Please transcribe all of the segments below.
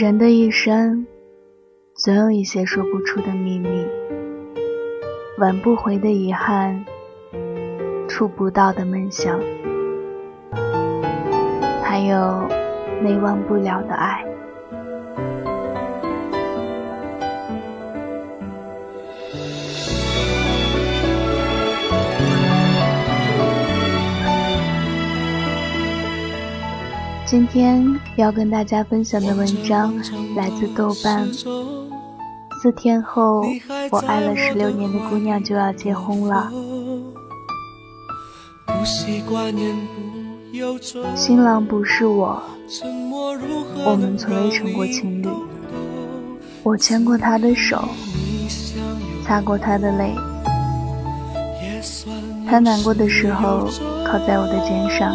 人的一生，总有一些说不出的秘密，挽不回的遗憾，触不到的梦想，还有没忘不了的爱。今天要跟大家分享的文章来自豆瓣。四天后，我爱了十六年的姑娘就要结婚了。新郎不是我，我们从未成过情侣。我牵过他的手，擦过他的泪，他难过的时候靠在我的肩上。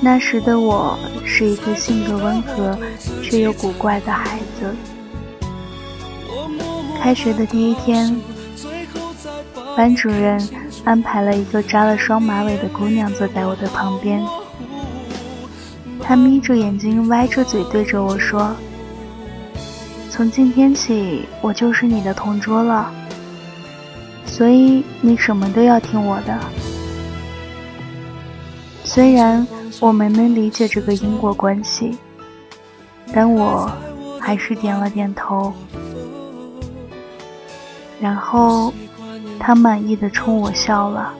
那时的我是一个性格温和却又古怪的孩子。开学的第一天，班主任安排了一个扎了双马尾的姑娘坐在我的旁边。她眯着眼睛，歪着嘴对着我说：“从今天起，我就是你的同桌了，所以你什么都要听我的。”虽然。我没能理解这个因果关系，但我还是点了点头。然后，他满意的冲我笑了。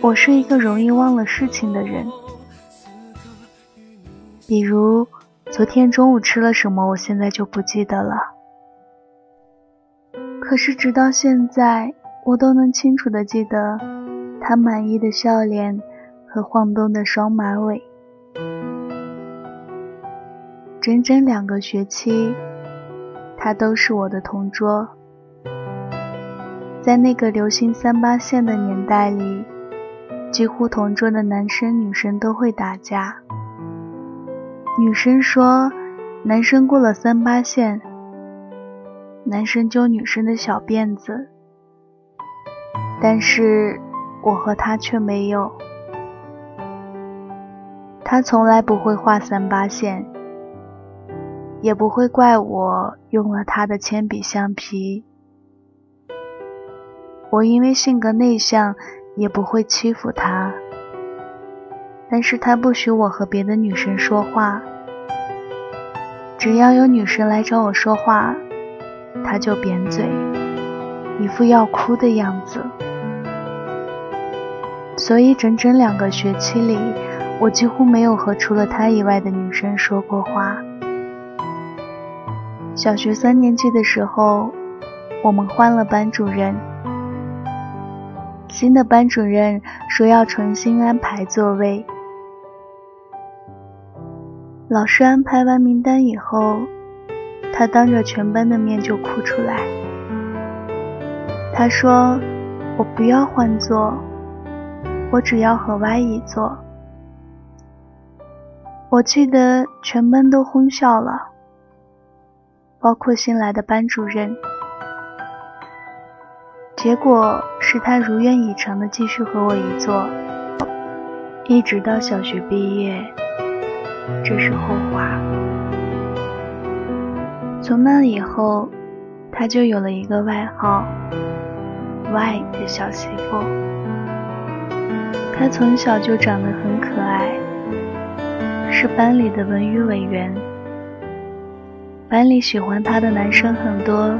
我是一个容易忘了事情的人，比如昨天中午吃了什么，我现在就不记得了。可是直到现在，我都能清楚的记得他满意的笑脸。和晃动的双马尾，整整两个学期，他都是我的同桌。在那个流行三八线的年代里，几乎同桌的男生女生都会打架。女生说，男生过了三八线，男生揪女生的小辫子，但是我和他却没有。他从来不会画三八线，也不会怪我用了他的铅笔橡皮。我因为性格内向，也不会欺负他。但是他不许我和别的女生说话，只要有女生来找我说话，他就扁嘴，一副要哭的样子。所以整整两个学期里。我几乎没有和除了他以外的女生说过话。小学三年级的时候，我们换了班主任。新的班主任说要重新安排座位。老师安排完名单以后，他当着全班的面就哭出来。他说：“我不要换座，我只要和 Y 一坐。”我记得全班都哄笑了，包括新来的班主任。结果是他如愿以偿的继续和我一坐，一直到小学毕业。这是后话。从那以后，他就有了一个外号 ——Y 的小媳妇。他从小就长得很可爱。是班里的文娱委员，班里喜欢他的男生很多，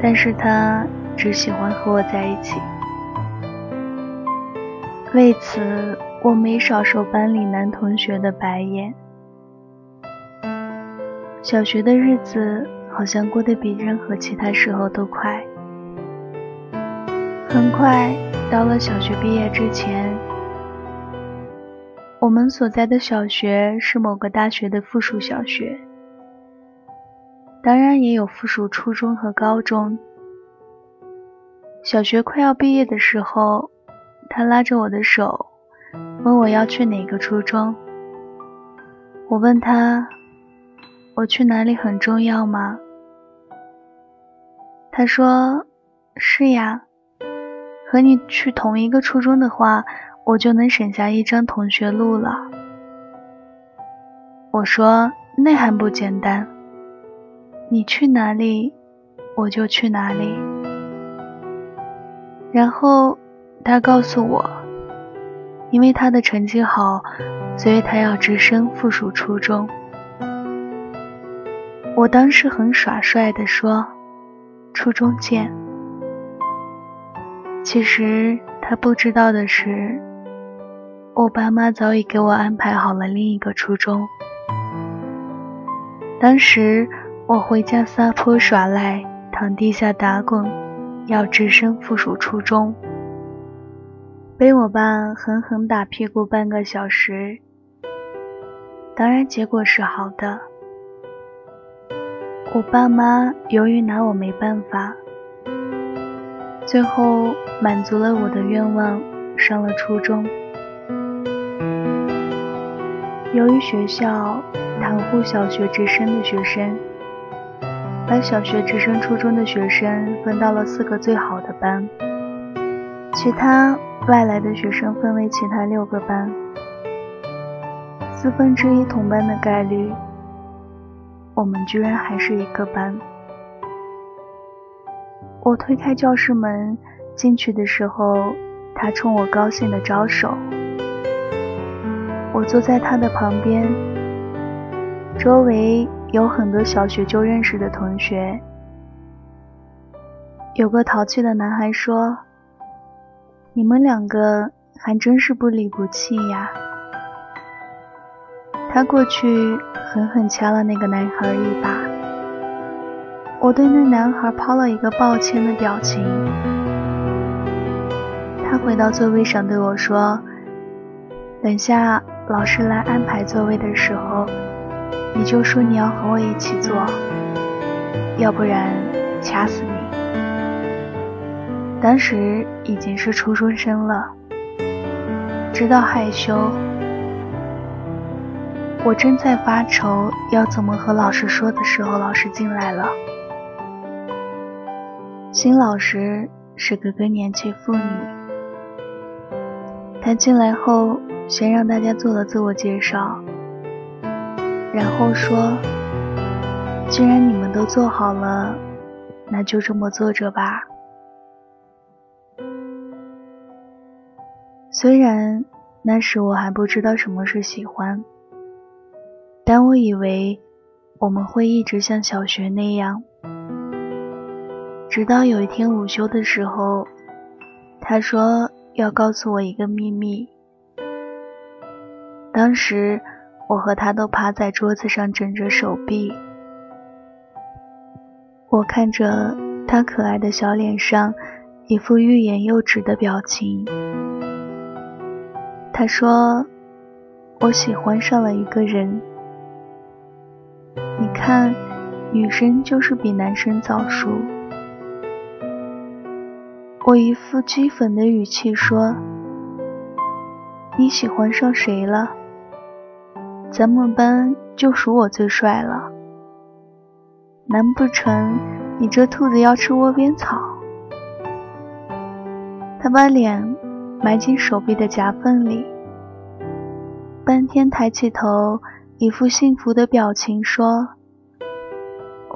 但是他只喜欢和我在一起。为此，我没少受班里男同学的白眼。小学的日子好像过得比任何其他时候都快，很快到了小学毕业之前。我们所在的小学是某个大学的附属小学，当然也有附属初中和高中。小学快要毕业的时候，他拉着我的手，问我要去哪个初中。我问他：“我去哪里很重要吗？”他说：“是呀，和你去同一个初中的话，我就能省下一张同学录了。”我说：“那还不简单？你去哪里，我就去哪里。”然后他告诉我，因为他的成绩好，所以他要直升附属初中。我当时很耍帅的说：“初中见。”其实他不知道的是，我爸妈早已给我安排好了另一个初中。当时我回家撒泼耍赖，躺地下打滚。要直升附属初中，被我爸狠狠打屁股半个小时。当然，结果是好的。我爸妈由于拿我没办法，最后满足了我的愿望，上了初中。由于学校袒护小学直升的学生。把小学直升初中的学生分到了四个最好的班，其他外来的学生分为其他六个班。四分之一同班的概率，我们居然还是一个班。我推开教室门进去的时候，他冲我高兴的招手。我坐在他的旁边，周围。有很多小学就认识的同学。有个淘气的男孩说：“你们两个还真是不离不弃呀。”他过去狠狠掐了那个男孩一把。我对那男孩抛了一个抱歉的表情。他回到座位上对我说：“等下老师来安排座位的时候。”你就说你要和我一起坐，要不然掐死你。当时已经是初中生了，知道害羞。我正在发愁要怎么和老师说的时候，老师进来了。新老师是个更年期妇女，她进来后先让大家做了自我介绍。然后说：“既然你们都做好了，那就这么坐着吧。”虽然那时我还不知道什么是喜欢，但我以为我们会一直像小学那样。直到有一天午休的时候，他说要告诉我一个秘密。当时。我和他都趴在桌子上枕着手臂，我看着他可爱的小脸上一副欲言又止的表情。他说：“我喜欢上了一个人。你看，女生就是比男生早熟。”我一副讥讽的语气说：“你喜欢上谁了？”咱们班就属我最帅了，难不成你这兔子要吃窝边草？他把脸埋进手臂的夹缝里，半天抬起头，一副幸福的表情说：“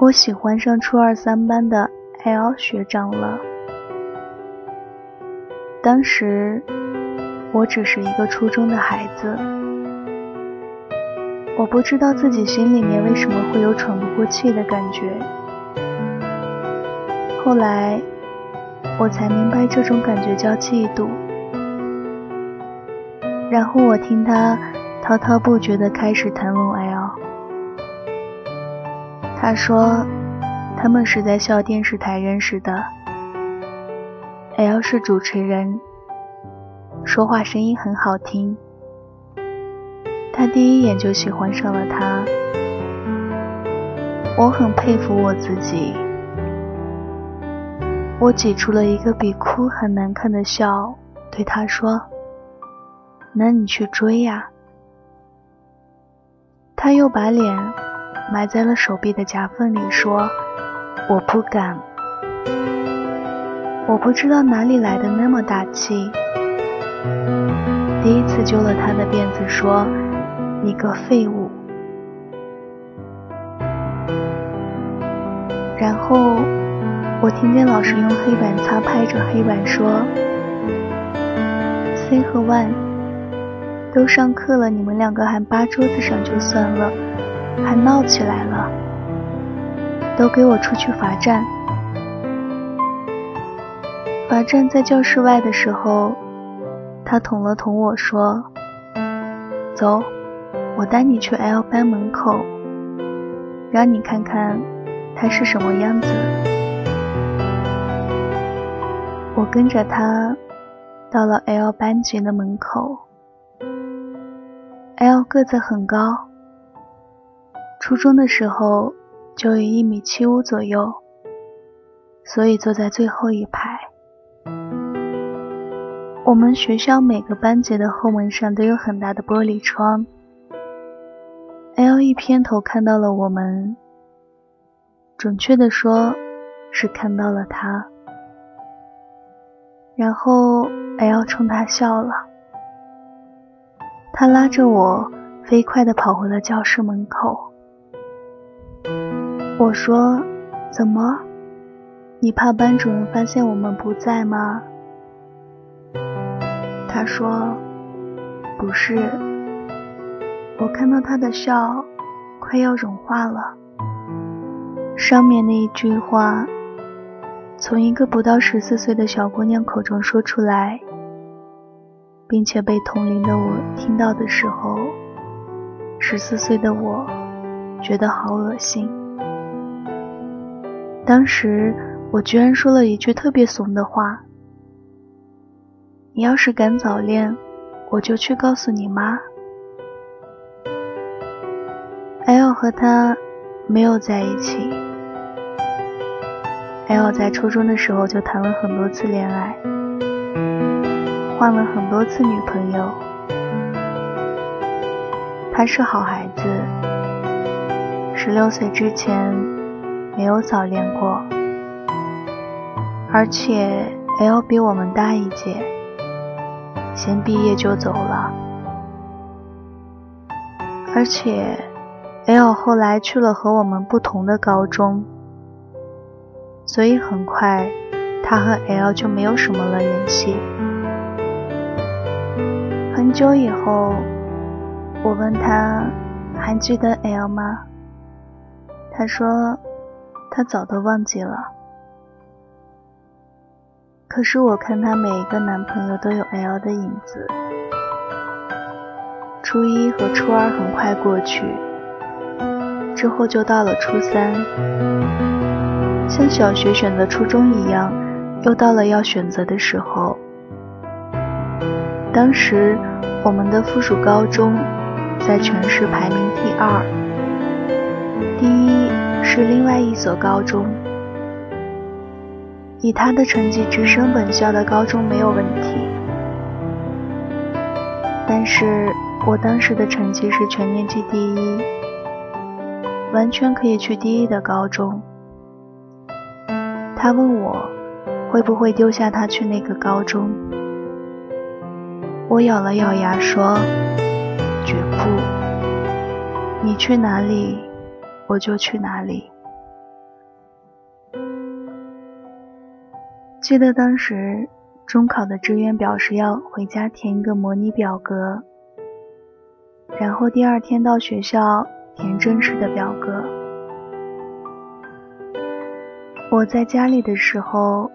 我喜欢上初二三班的 L 学长了。”当时我只是一个初中的孩子。我不知道自己心里面为什么会有喘不过气的感觉。后来我才明白这种感觉叫嫉妒。然后我听他滔滔不绝地开始谈论 L。他说他们是在校电视台认识的，L 是主持人，说话声音很好听。他第一眼就喜欢上了他。我很佩服我自己，我挤出了一个比哭还难看的笑，对他说：“那你去追呀。”他又把脸埋在了手臂的夹缝里，说：“我不敢。”我不知道哪里来的那么大气，第一次揪了他的辫子，说：“你个废物。”然后我听见老师用黑板擦拍着黑板说：“C 和 One 都上课了，你们两个还扒桌子上就算了，还闹起来了，都给我出去罚站。”罚站在教室外的时候，他捅了捅我说：“走，我带你去 L 班门口，让你看看他是什么样子。”我跟着他到了 L 班级的门口。L 个子很高，初中的时候就有一米七五左右，所以坐在最后一排。我们学校每个班级的后门上都有很大的玻璃窗。L 一偏头看到了我们，准确的说，是看到了他。然后 L 冲他笑了，他拉着我飞快的跑回了教室门口。我说：“怎么？你怕班主任发现我们不在吗？”他说：“不是，我看到他的笑快要融化了。上面那一句话，从一个不到十四岁的小姑娘口中说出来，并且被同龄的我听到的时候，十四岁的我觉得好恶心。当时我居然说了一句特别怂的话。”你要是敢早恋，我就去告诉你妈。和他没有在一起。L 在初中的时候就谈了很多次恋爱，换了很多次女朋友。他是好孩子，十六岁之前没有早恋过，而且 L 比我们大一届。先毕业就走了，而且 L 后来去了和我们不同的高中，所以很快他和 L 就没有什么了联系。很久以后，我问他还记得 L 吗？他说他早都忘记了。可是我看她每一个男朋友都有 L 的影子。初一和初二很快过去，之后就到了初三，像小学选择初中一样，又到了要选择的时候。当时我们的附属高中在全市排名第二，第一是另外一所高中。以他的成绩直升本校的高中没有问题，但是我当时的成绩是全年级第一，完全可以去第一的高中。他问我会不会丢下他去那个高中，我咬了咬牙说：“绝不，你去哪里，我就去哪里。”记得当时中考的志愿表是要回家填一个模拟表格，然后第二天到学校填正式的表格。我在家里的时候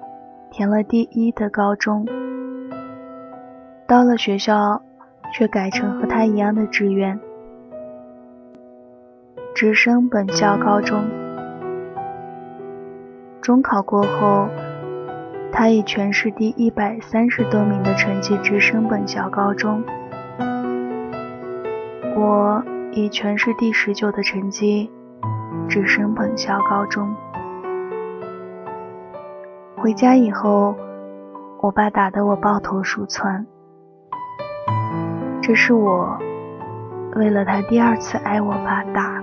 填了第一的高中，到了学校却改成和他一样的志愿，直升本校高中。中考过后。他以全市第一百三十多名的成绩直升本校高中。我以全市第十九的成绩，直升本校高中。回家以后，我爸打得我抱头鼠窜。这是我为了他第二次挨我爸打。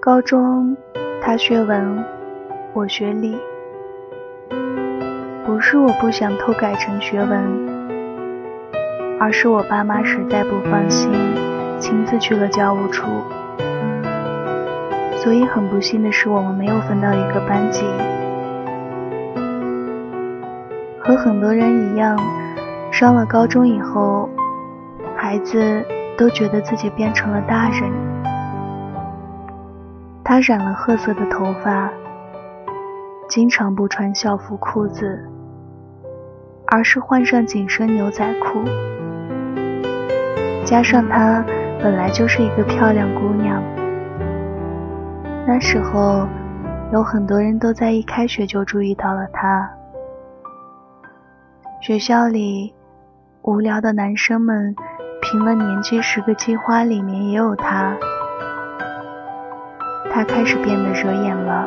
高中，他学文，我学理。不是我不想偷改成学文，而是我爸妈实在不放心，亲自去了教务处。所以很不幸的是，我们没有分到一个班级。和很多人一样，上了高中以后，孩子都觉得自己变成了大人。他染了褐色的头发，经常不穿校服裤子，而是换上紧身牛仔裤。加上她本来就是一个漂亮姑娘。那时候，有很多人都在一开学就注意到了她。学校里无聊的男生们评了年级十个金花里面也有他。他开始变得惹眼了，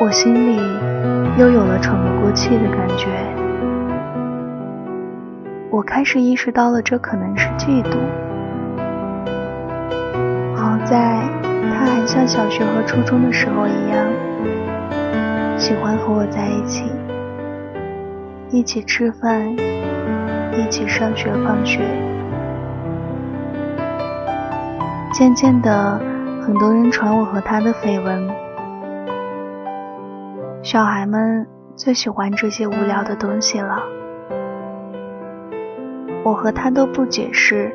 我心里又有了喘不过气的感觉。我开始意识到了，这可能是嫉妒。好在他还像小学和初中的时候一样，喜欢和我在一起，一起吃饭，一起上学放学。渐渐的，很多人传我和他的绯闻。小孩们最喜欢这些无聊的东西了。我和他都不解释，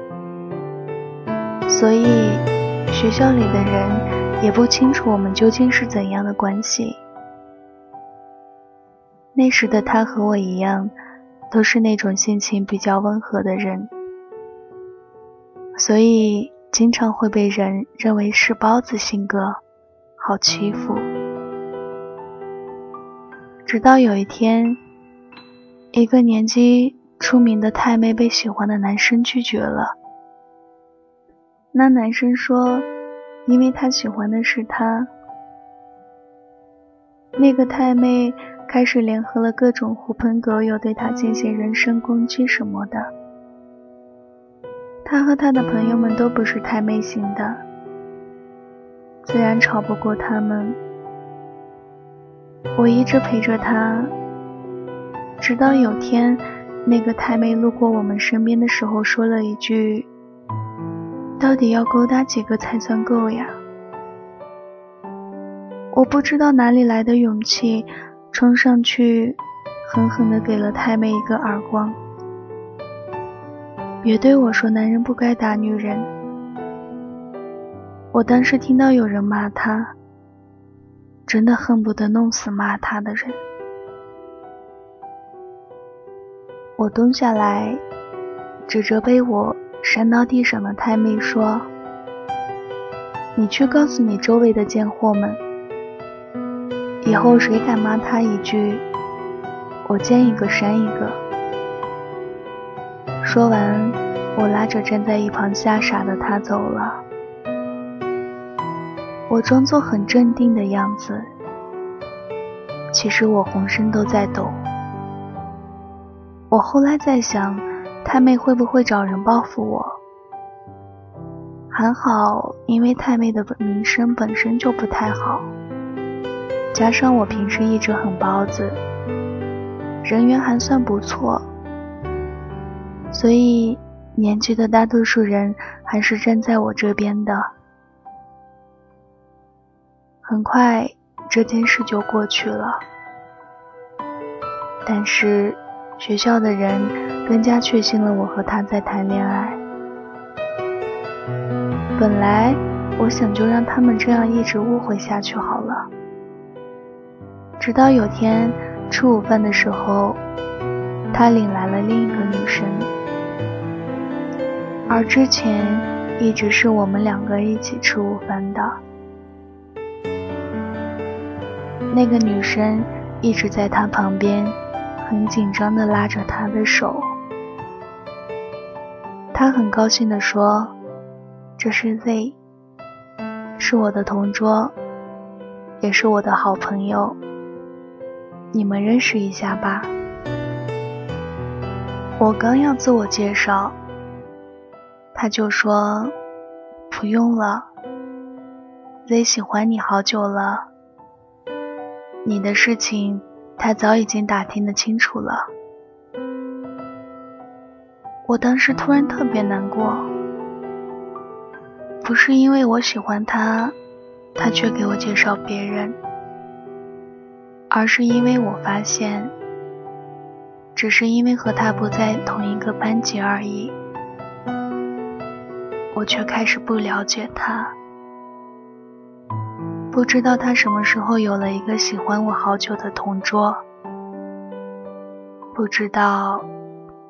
所以。学校里的人也不清楚我们究竟是怎样的关系。那时的他和我一样，都是那种性情比较温和的人，所以经常会被人认为是包子性格，好欺负。直到有一天，一个年纪出名的太妹被喜欢的男生拒绝了。那男生说：“因为他喜欢的是他。”那个太妹开始联合了各种狐朋狗友，对他进行人身攻击什么的。他和他的朋友们都不是太妹型的，自然吵不过他们。我一直陪着他，直到有天，那个太妹路过我们身边的时候，说了一句。到底要勾搭几个才算够呀？我不知道哪里来的勇气，冲上去，狠狠地给了太妹一个耳光。别对我说男人不该打女人。我当时听到有人骂他，真的恨不得弄死骂他的人。我蹲下来，指着被我。扇到地上的太妹说：“你去告诉你周围的贱货们，以后谁敢骂他一句，我见一个扇一个。”说完，我拉着站在一旁吓傻的他走了。我装作很镇定的样子，其实我浑身都在抖。我后来在想。太妹会不会找人报复我？还好，因为太妹的名声本身就不太好，加上我平时一直很包子，人缘还算不错，所以年纪的大多数人还是站在我这边的。很快，这件事就过去了，但是。学校的人更加确信了我和他在谈恋爱。本来我想就让他们这样一直误会下去好了。直到有天吃午饭的时候，他领来了另一个女生，而之前一直是我们两个一起吃午饭的。那个女生一直在他旁边，很紧张地拉着他的手。他很高兴地说：“这是 Z，是我的同桌，也是我的好朋友。你们认识一下吧。”我刚要自我介绍，他就说：“不用了，Z 喜欢你好久了，你的事情他早已经打听得清楚了。”我当时突然特别难过，不是因为我喜欢他，他却给我介绍别人，而是因为我发现，只是因为和他不在同一个班级而已，我却开始不了解他，不知道他什么时候有了一个喜欢我好久的同桌，不知道。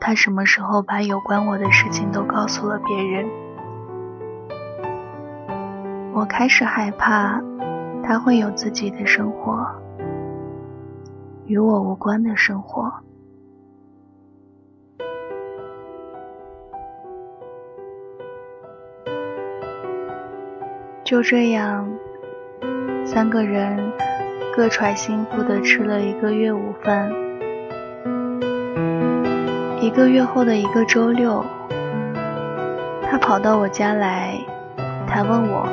他什么时候把有关我的事情都告诉了别人？我开始害怕，他会有自己的生活，与我无关的生活。就这样，三个人各揣心腹的吃了一个月午饭。一个月后的一个周六，他跑到我家来，他问我：“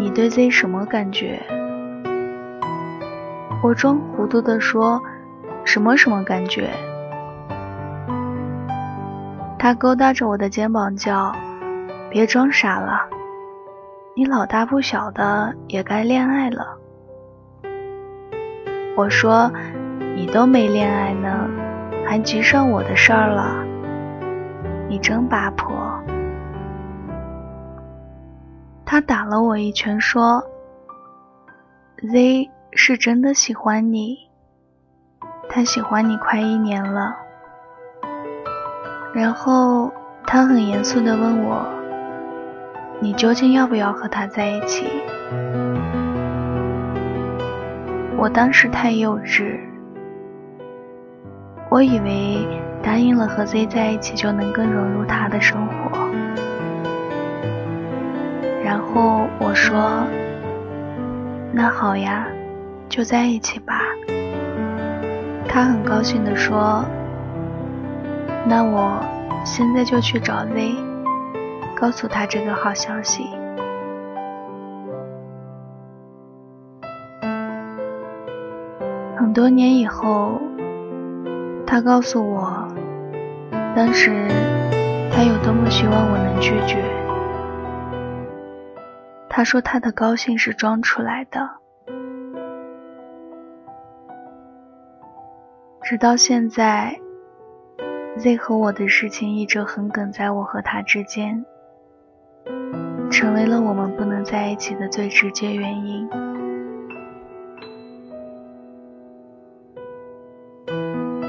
你对 Z 什么感觉？”我装糊涂的说：“什么什么感觉？”他勾搭着我的肩膀叫：“别装傻了，你老大不小的，也该恋爱了。”我说：“你都没恋爱呢。”还急上我的事儿了，你真八婆！他打了我一拳，说：“Z 是真的喜欢你，他喜欢你快一年了。”然后他很严肃地问我：“你究竟要不要和他在一起？”我当时太幼稚。我以为答应了和 Z 在一起就能更融入他的生活，然后我说：“那好呀，就在一起吧。”他很高兴地说：“那我现在就去找 Z，告诉他这个好消息。”很多年以后。他告诉我，当时他有多么希望我能拒绝。他说他的高兴是装出来的。直到现在，Z 和我的事情一直横亘在我和他之间，成为了我们不能在一起的最直接原因。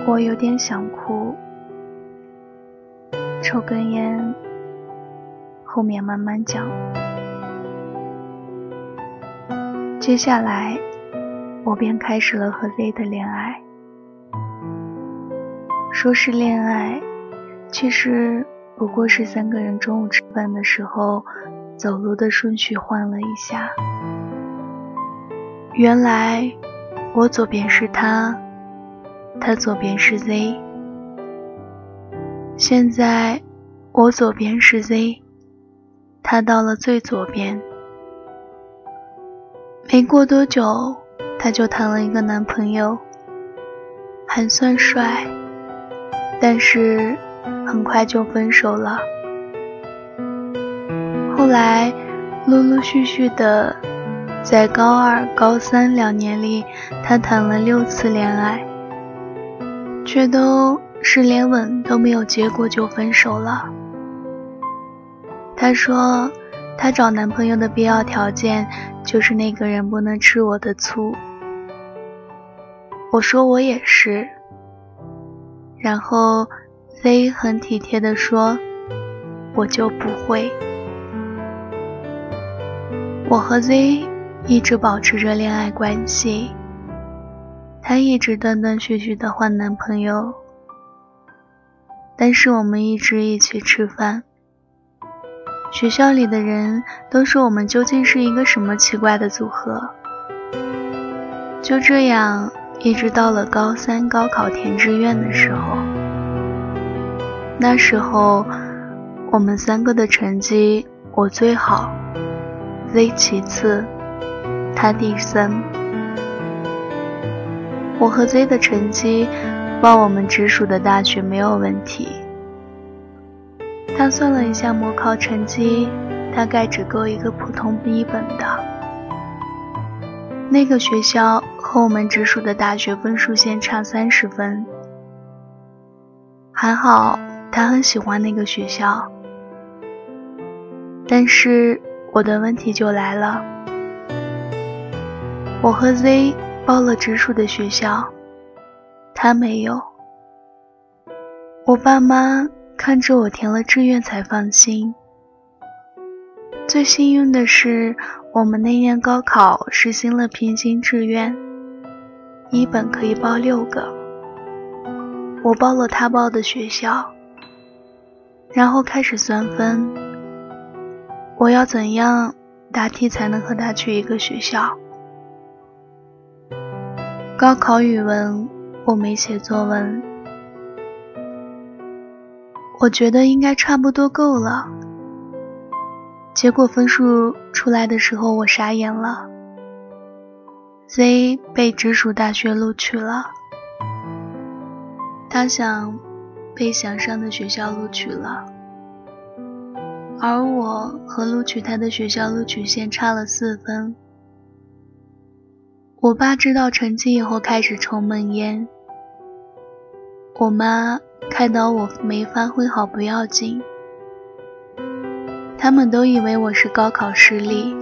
我有点想哭，抽根烟，后面慢慢讲。接下来，我便开始了和 Z 的恋爱。说是恋爱，其实不过是三个人中午吃饭的时候，走路的顺序换了一下。原来，我左边是他。他左边是 Z，现在我左边是 Z，他到了最左边。没过多久，他就谈了一个男朋友，还算帅，但是很快就分手了。后来陆陆续续的，在高二、高三两年里，他谈了六次恋爱。却都是连吻都没有结果就分手了。她说，她找男朋友的必要条件就是那个人不能吃我的醋。我说我也是。然后 Z 很体贴的说，我就不会。我和 Z 一直保持着恋爱关系，他一直断断续续的换男朋友，但是我们一直一起吃饭。学校里的人都说我们究竟是一个什么奇怪的组合。就这样，一直到了高三高考填志愿的时候，那时候我们三个的成绩我最好，Z 其次，他第三。我和 Z 的成绩报我们直属的大学没有问题。他算了一下模考成绩，大概只够一个普通 B 本的。那个学校和我们直属的大学分数线差三十分。还好他很喜欢那个学校，但是我的问题就来了。我和 Z 报了直属的学校，他没有。我爸妈。看着我填了志愿才放心。最幸运的是，我们那年高考实行了平行志愿，一本可以报六个。我报了他报的学校，然后开始算分。我要怎样答题才能和他去一个学校？高考语文我没写作文。我觉得应该差不多够了。结果分数出来的时候，我傻眼了。Z 被直属大学录取了，他想被想上的学校录取了，而我和录取他的学校录取线差了四分。我爸知道成绩以后开始抽闷烟，我妈。看到我没发挥好不要紧，他们都以为我是高考失利。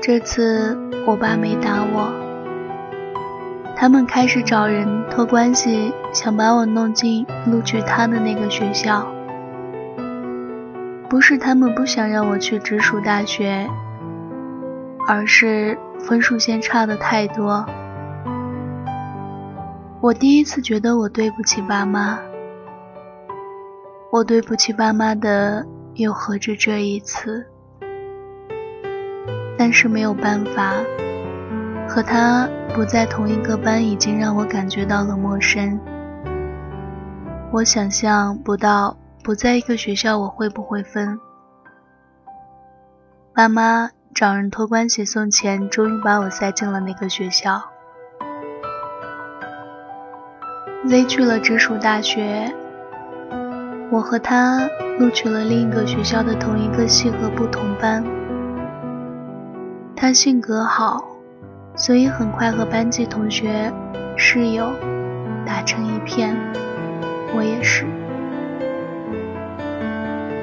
这次我爸没打我，他们开始找人托关系，想把我弄进录取他的那个学校。不是他们不想让我去直属大学，而是分数线差的太多。我第一次觉得我对不起爸妈，我对不起爸妈的又何止这一次？但是没有办法，和他不在同一个班已经让我感觉到了陌生。我想象不到不在一个学校我会不会分。爸妈找人托关系送钱，终于把我塞进了那个学校。Z 去了直属大学，我和他录取了另一个学校的同一个系和不同班。他性格好，所以很快和班级同学、室友打成一片。我也是，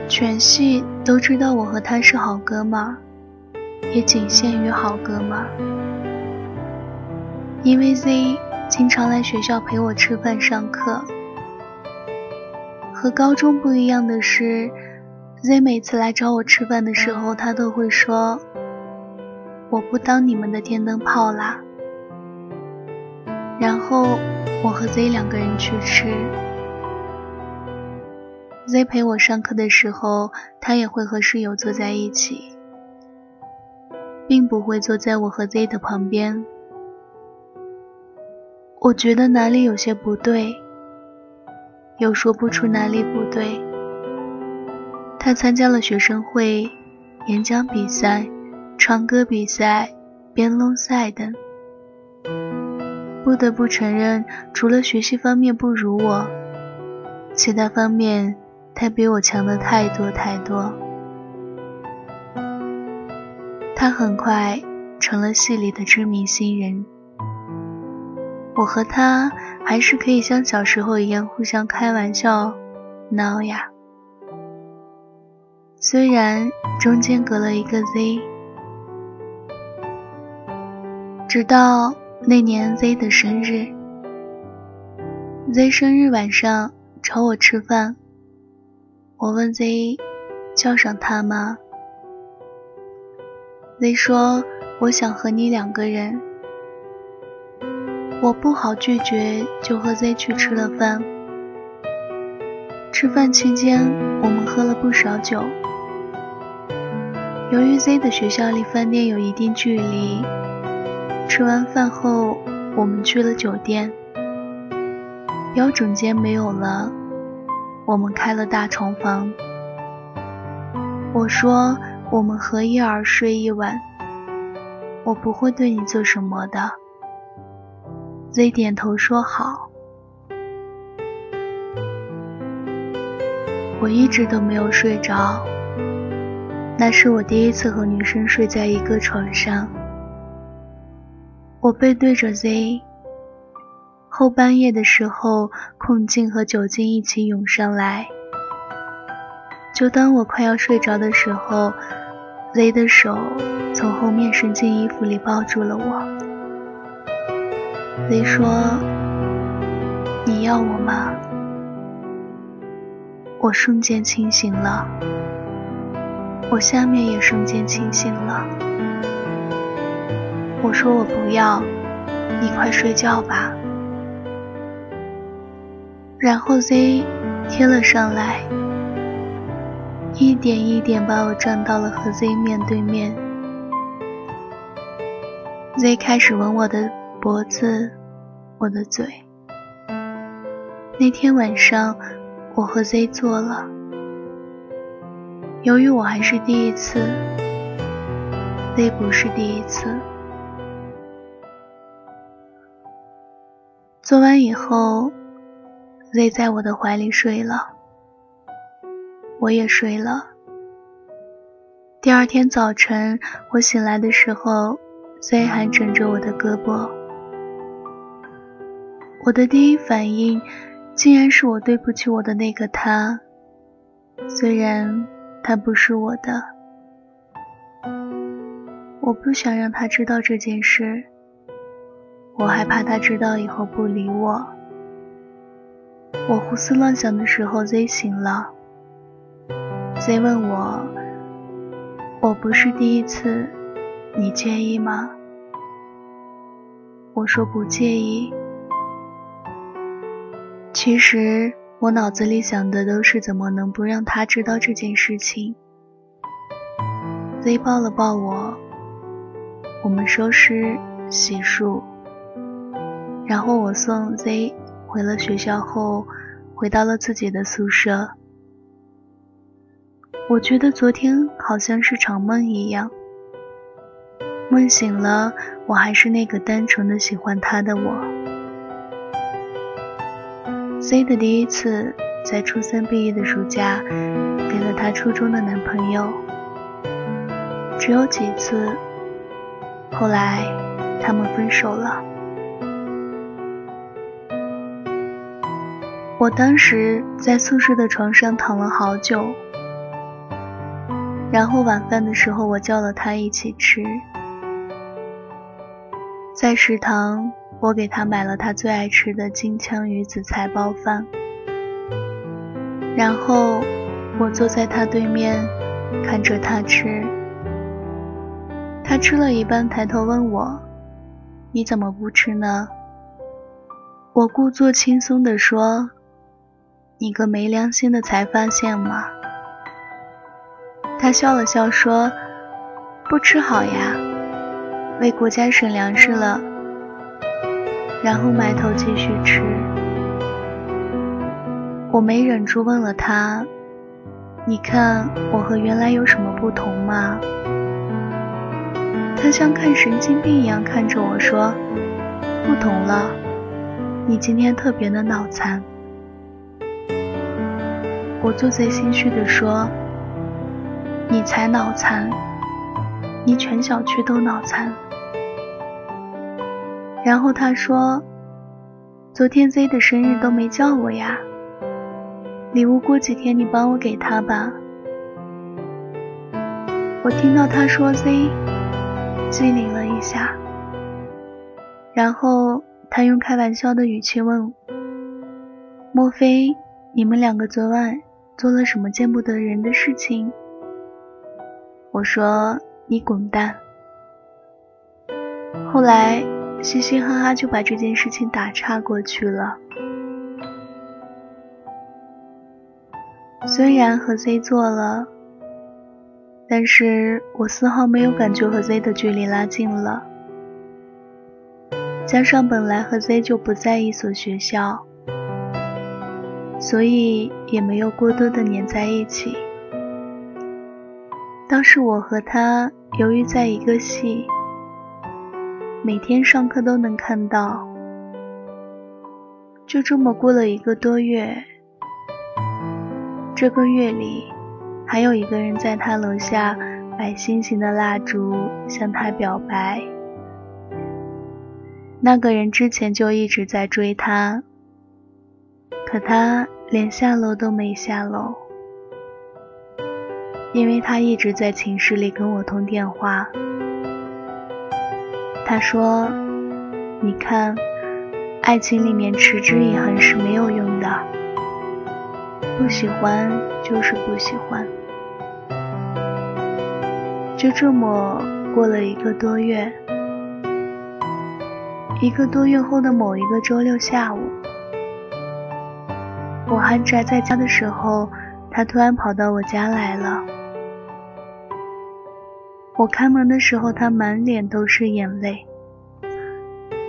全系都知道我和他是好哥们儿，也仅限于好哥们儿，因为 Z。经常来学校陪我吃饭、上课。和高中不一样的是，Z 每次来找我吃饭的时候，他都会说：“我不当你们的电灯泡啦。”然后我和 Z 两个人去吃。Z 陪我上课的时候，他也会和室友坐在一起，并不会坐在我和 Z 的旁边。我觉得哪里有些不对，又说不出哪里不对。他参加了学生会、演讲比赛、唱歌比赛、辩论赛等。不得不承认，除了学习方面不如我，其他方面他比我强的太多太多。他很快成了系里的知名新人。我和他还是可以像小时候一样互相开玩笑、闹呀。虽然中间隔了一个 Z，直到那年 Z 的生日，Z 生日晚上找我吃饭，我问 Z 叫上他吗 Z 说：“我想和你两个人。”我不好拒绝，就和 Z 去吃了饭。吃饭期间，我们喝了不少酒。由于 Z 的学校离饭店有一定距离，吃完饭后，我们去了酒店。标准间没有了，我们开了大床房。我说我们合衣而睡一晚，我不会对你做什么的。Z 点头说好。我一直都没有睡着，那是我第一次和女生睡在一个床上。我背对着 Z，后半夜的时候，困劲和酒精一起涌上来。就当我快要睡着的时候，Z 的手从后面伸进衣服里抱住了我。Z 说：“你要我吗？”我瞬间清醒了，我下面也瞬间清醒了。我说我不要，你快睡觉吧。然后 Z 贴了上来，一点一点把我站到了和 Z 面对面。Z 开始吻我的脖子，我的嘴。那天晚上。我和 Z 做了，由于我还是第一次，Z 不是第一次。做完以后，Z 在我的怀里睡了，我也睡了。第二天早晨，我醒来的时候，Z 还枕着我的胳膊。我的第一反应。竟然是我对不起我的那个他，虽然他不是我的，我不想让他知道这件事，我害怕他知道以后不理我。我胡思乱想的时候，Z 醒了，Z 问我：“我不是第一次，你介意吗？”我说不介意。其实我脑子里想的都是怎么能不让他知道这件事情。Z 抱了抱我，我们收拾洗漱，然后我送 Z 回了学校后，回到了自己的宿舍。我觉得昨天好像是场梦一样，梦醒了，我还是那个单纯的喜欢他的我。Z 的第一次在初三毕业的暑假，给了她初中的男朋友。只有几次，后来他们分手了。我当时在宿舍的床上躺了好久，然后晚饭的时候，我叫了他一起吃，在食堂。我给他买了他最爱吃的金枪鱼紫菜包饭，然后我坐在他对面，看着他吃。他吃了一半，抬头问我：“你怎么不吃呢？”我故作轻松地说：“你个没良心的才发现吗？”他笑了笑说：“不吃好呀，为国家省粮食了。”然后埋头继续吃，我没忍住问了他：“你看我和原来有什么不同吗？”他像看神经病一样看着我说：“不同了，你今天特别的脑残。”我做贼心虚的说：“你才脑残，你全小区都脑残。”然后他说：“昨天 Z 的生日都没叫我呀，礼物过几天你帮我给他吧。”我听到他说 Z，机灵了一下。然后他用开玩笑的语气问：“莫非你们两个昨晚做了什么见不得人的事情？”我说：“你滚蛋。”后来嘻嘻哈哈就把这件事情打岔过去了。虽然和 Z 做了，但是我丝毫没有感觉和 Z 的距离拉近了。加上本来和 Z 就不在一所学校，所以也没有过多的黏在一起。当时我和他由于在一个系，每天上课都能看到。就这么过了一个多月，这个月里，还有一个人在他楼下摆心形的蜡烛向他表白。那个人之前就一直在追他，可他连下楼都没下楼，因为他一直在寝室里跟我通电话。他说：“你看，爱情里面持之以恒是没有用的，不喜欢就是不喜欢。”就这么过了一个多月。一个多月后的某一个周六下午，我还宅在家的时候，他突然跑到我家来了。我开门的时候，他满脸都是眼泪。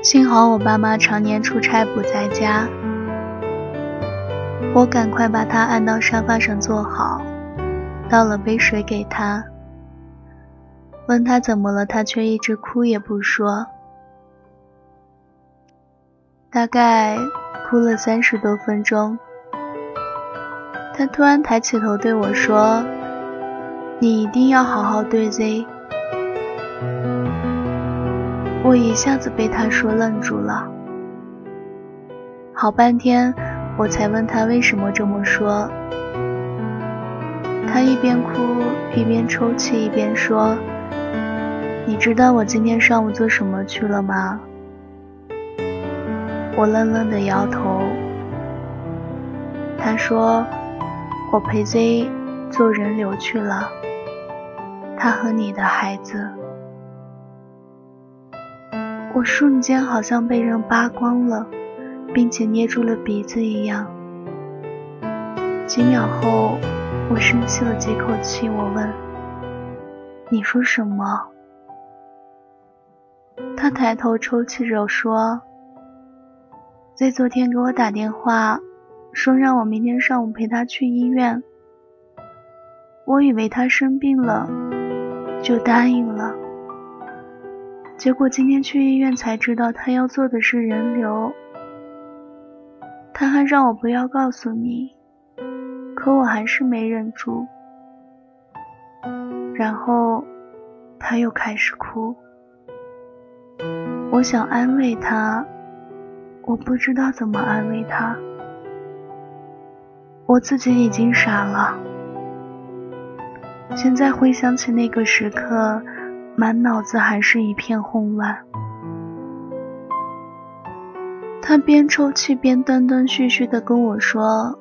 幸好我爸妈常年出差不在家，我赶快把他按到沙发上坐好，倒了杯水给他，问他怎么了，他却一直哭也不说。大概哭了三十多分钟，他突然抬起头对我说：“你一定要好好对 Z。”我一下子被他说愣住了，好半天我才问他为什么这么说。他一边哭一边抽泣一边说：“你知道我今天上午做什么去了吗？”我愣愣的摇头。他说：“我陪 Z 做人流去了，他和你的孩子。”我瞬间好像被人扒光了，并且捏住了鼻子一样。几秒后，我深吸了几口气，我问：“你说什么？”他抬头抽泣着说。Z 昨天给我打电话，说让我明天上午陪他去医院。我以为他生病了，就答应了。结果今天去医院才知道，他要做的是人流。他还让我不要告诉你，可我还是没忍住。然后他又开始哭，我想安慰他。我不知道怎么安慰他，我自己已经傻了。现在回想起那个时刻，满脑子还是一片混乱。他边抽泣边断断续续的跟我说：“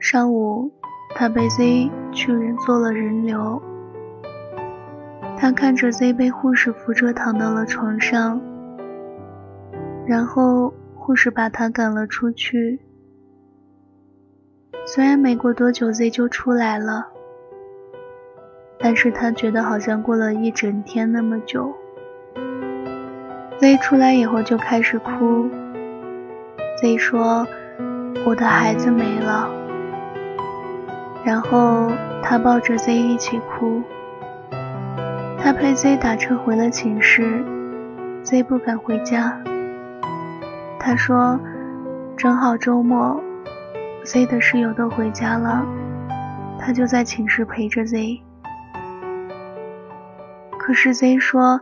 上午他被 Z 去人做了人流，他看着 Z 被护士扶着躺到了床上。”然后护士把他赶了出去。虽然没过多久 Z 就出来了，但是他觉得好像过了一整天那么久。Z 出来以后就开始哭。Z 说：“我的孩子没了。”然后他抱着 Z 一起哭。他陪 Z 打车回了寝室，Z 不敢回家。他说：“正好周末，Z 的室友都回家了，他就在寝室陪着 Z。可是 Z 说：‘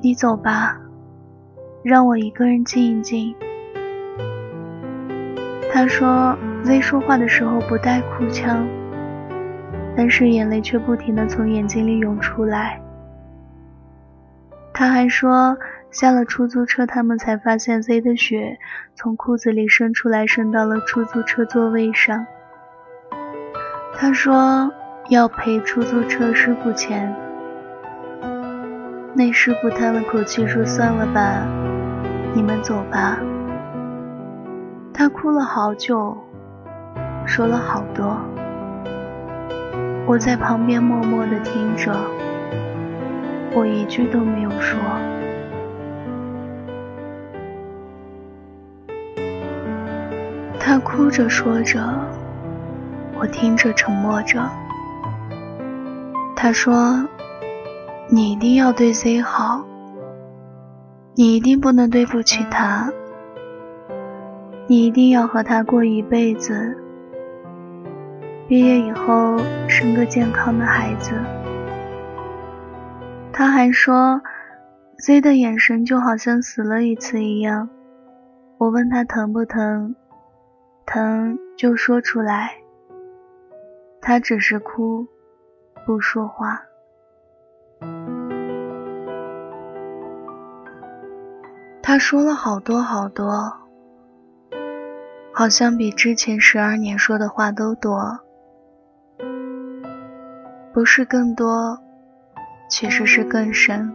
你走吧，让我一个人静一静。’他说：‘Z 说话的时候不带哭腔，但是眼泪却不停的从眼睛里涌出来。’他还说。”下了出租车，他们才发现 Z 的血从裤子里渗出来，渗到了出租车座位上。他说要赔出租车师傅钱。那师傅叹了口气说：“算了吧，你们走吧。”他哭了好久，说了好多。我在旁边默默的听着，我一句都没有说。他哭着说着，我听着沉默着。他说：“你一定要对 Z 好，你一定不能对不起他，你一定要和他过一辈子。毕业以后生个健康的孩子。”他还说：“Z 的眼神就好像死了一次一样。”我问他疼不疼。疼就说出来，他只是哭，不说话。他说了好多好多，好像比之前十二年说的话都多，不是更多，其实是更深。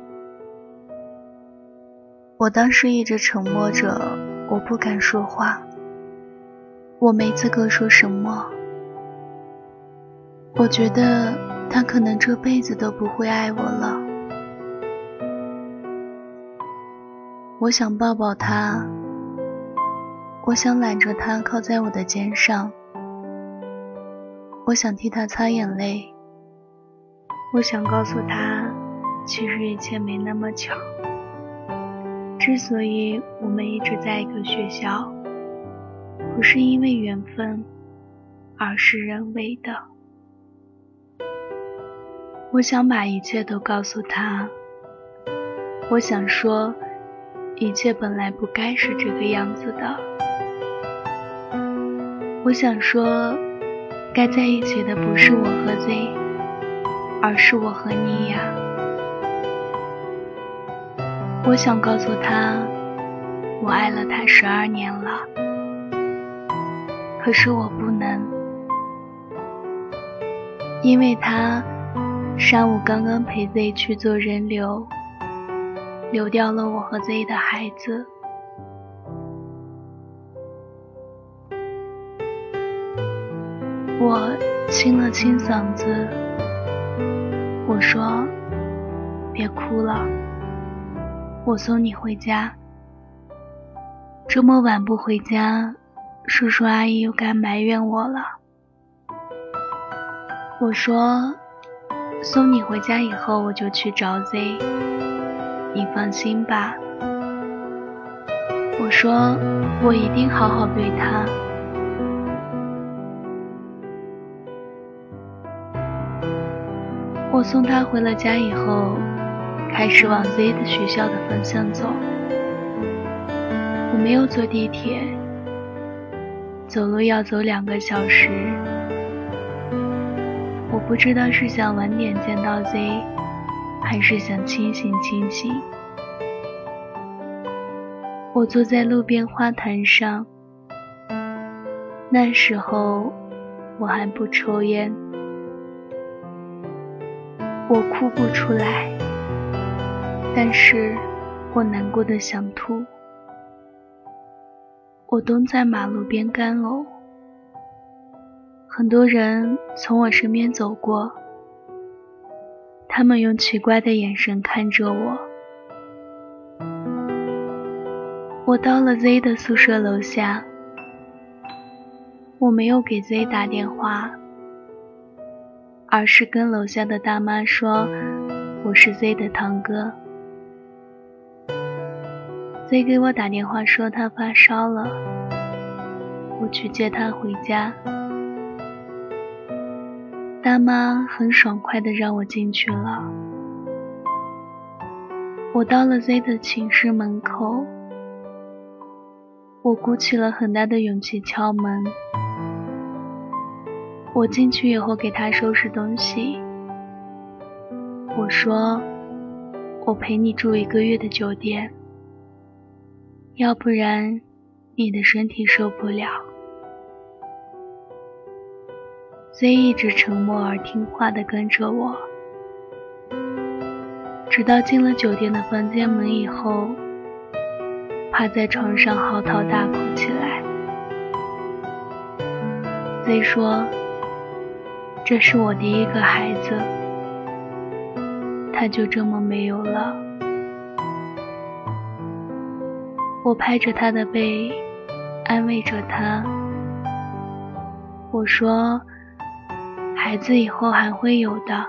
我当时一直沉默着，我不敢说话。我没资格说什么。我觉得他可能这辈子都不会爱我了。我想抱抱他，我想揽着他靠在我的肩上，我想替他擦眼泪，我想告诉他，其实一切没那么巧。之所以我们一直在一个学校。不是因为缘分，而是人为的。我想把一切都告诉他。我想说，一切本来不该是这个样子的。我想说，该在一起的不是我和 Z，而是我和你呀。我想告诉他，我爱了他十二年了。可是我不能，因为他上午刚刚陪 Z 去做人流，流掉了我和 Z 的孩子。我清了清嗓子，我说：“别哭了，我送你回家。这么晚不回家。”叔叔阿姨又该埋怨我了。我说，送你回家以后我就去找 Z，你放心吧。我说，我一定好好对他。我送他回了家以后，开始往 Z 的学校的方向走。我没有坐地铁。走路要走两个小时，我不知道是想晚点见到 Z，还是想清醒清醒。我坐在路边花坛上，那时候我还不抽烟，我哭不出来，但是我难过的想吐。我蹲在马路边干呕，很多人从我身边走过，他们用奇怪的眼神看着我。我到了 Z 的宿舍楼下，我没有给 Z 打电话，而是跟楼下的大妈说我是 Z 的堂哥。Z 给我打电话说他发烧了，我去接他回家。大妈很爽快的让我进去了。我到了 Z 的寝室门口，我鼓起了很大的勇气敲门。我进去以后给他收拾东西，我说我陪你住一个月的酒店。要不然，你的身体受不了。Z 一直沉默而听话的跟着我。直到进了酒店的房间门以后，趴在床上嚎啕大哭起来。Z 说：“这是我第一个孩子，他就这么没有了。”我拍着他的背，安慰着他。我说：“孩子以后还会有的。”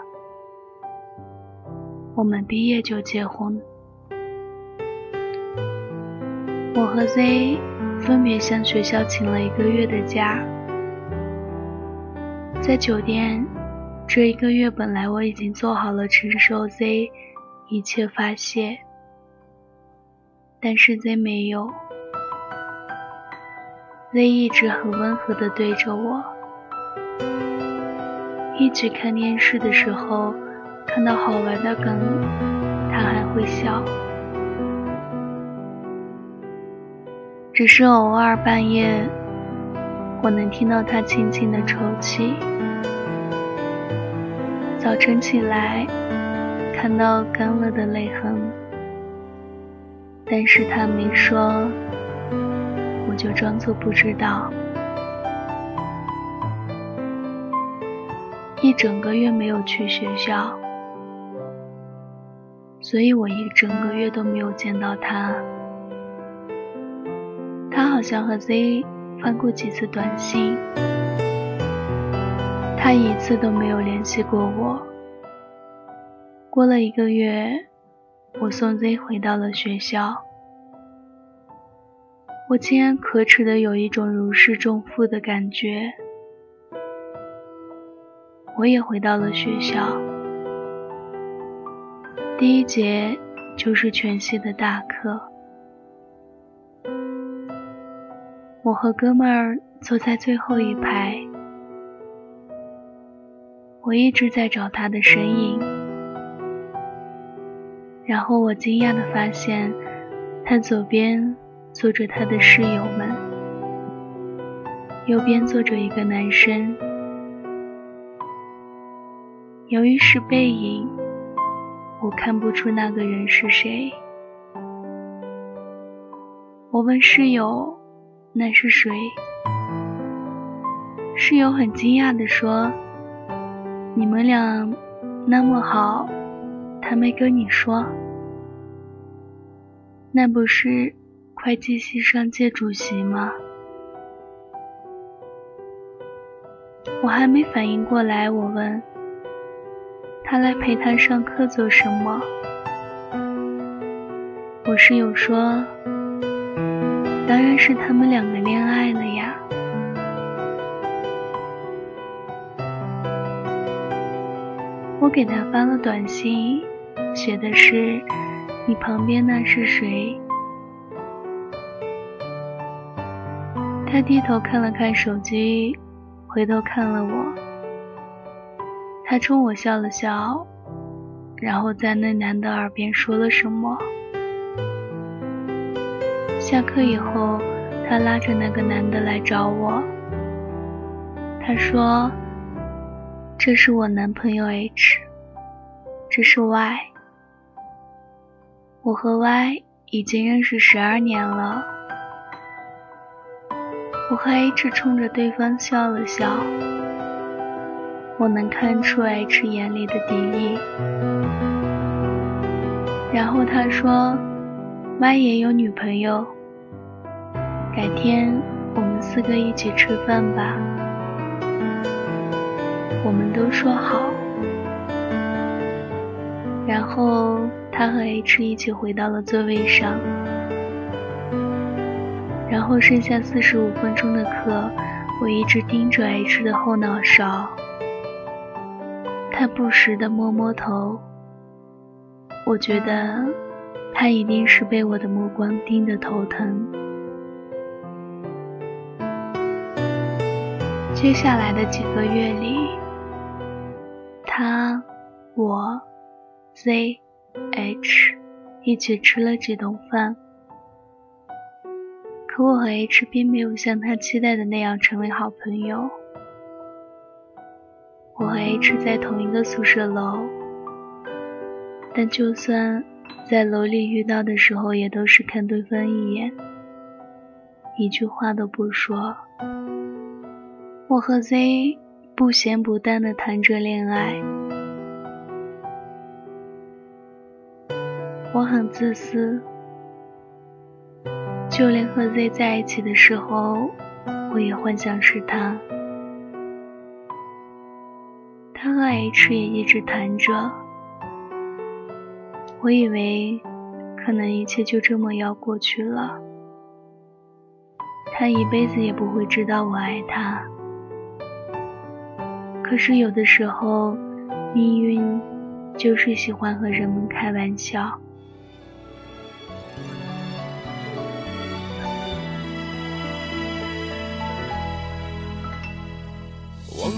我们毕业就结婚。我和 Z 分别向学校请了一个月的假，在酒店这一个月，本来我已经做好了承受 Z 一切发泄，但是 Z 没有，Z 一直很温和的对着我，一起看电视的时候。看到好玩的梗，他还会笑。只是偶尔半夜，我能听到他轻轻的抽泣。早晨起来，看到干了的泪痕，但是他没说，我就装作不知道。一整个月没有去学校。所以我一整个月都没有见到他。他好像和 Z 发过几次短信，他一次都没有联系过我。过了一个月，我送 Z 回到了学校，我竟然可耻的有一种如释重负的感觉。我也回到了学校。第一节就是全系的大课，我和哥们儿坐在最后一排，我一直在找他的身影，然后我惊讶的发现，他左边坐着他的室友们，右边坐着一个男生，由于是背影。我看不出那个人是谁。我问室友：“那是谁？”室友很惊讶地说：“你们俩那么好，他没跟你说？那不是会计系上届主席吗？”我还没反应过来，我问。他来陪他上课做什么？我室友说：“当然是他们两个恋爱了呀。”我给他发了短信，写的是：“你旁边那是谁？”他低头看了看手机，回头看了我。他冲我笑了笑，然后在那男的耳边说了什么。下课以后，他拉着那个男的来找我。他说：“这是我男朋友 H，这是 Y。我和 Y 已经认识十二年了。”我和 H 冲着对方笑了笑。我能看出 H 眼里的敌意。然后他说：“Y 也有女朋友，改天我们四个一起吃饭吧。”我们都说好。然后他和 H 一起回到了座位上。然后剩下四十五分钟的课，我一直盯着 H 的后脑勺。他不时地摸摸头，我觉得他一定是被我的目光盯得头疼。接下来的几个月里，他、我、Z、H 一起吃了几顿饭，可我和 H 并没有像他期待的那样成为好朋友。我和 H 在同一个宿舍楼，但就算在楼里遇到的时候，也都是看对方一眼，一句话都不说。我和 Z 不咸不淡的谈着恋爱，我很自私，就连和 Z 在一起的时候，我也幻想是他。他和 H 也一直谈着。我以为，可能一切就这么要过去了。他一辈子也不会知道我爱他。可是有的时候，命运就是喜欢和人们开玩笑。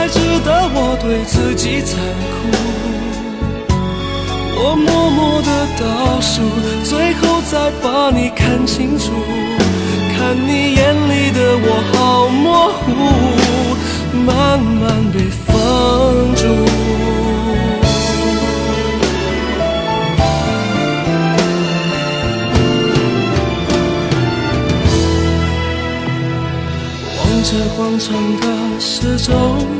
才值得我对自己残酷。我默默的倒数，最后再把你看清楚。看你眼里的我好模糊，慢慢被封住。望着广场的时钟。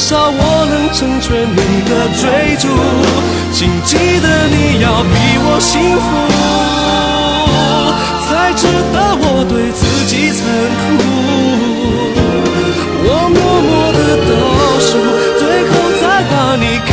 至少我能成全你的追逐。请记得你要比我幸福，才值得我对自己残酷。我默默的倒数，最后再把你看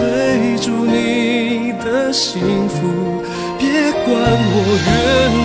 追逐你的幸福，别管我愿。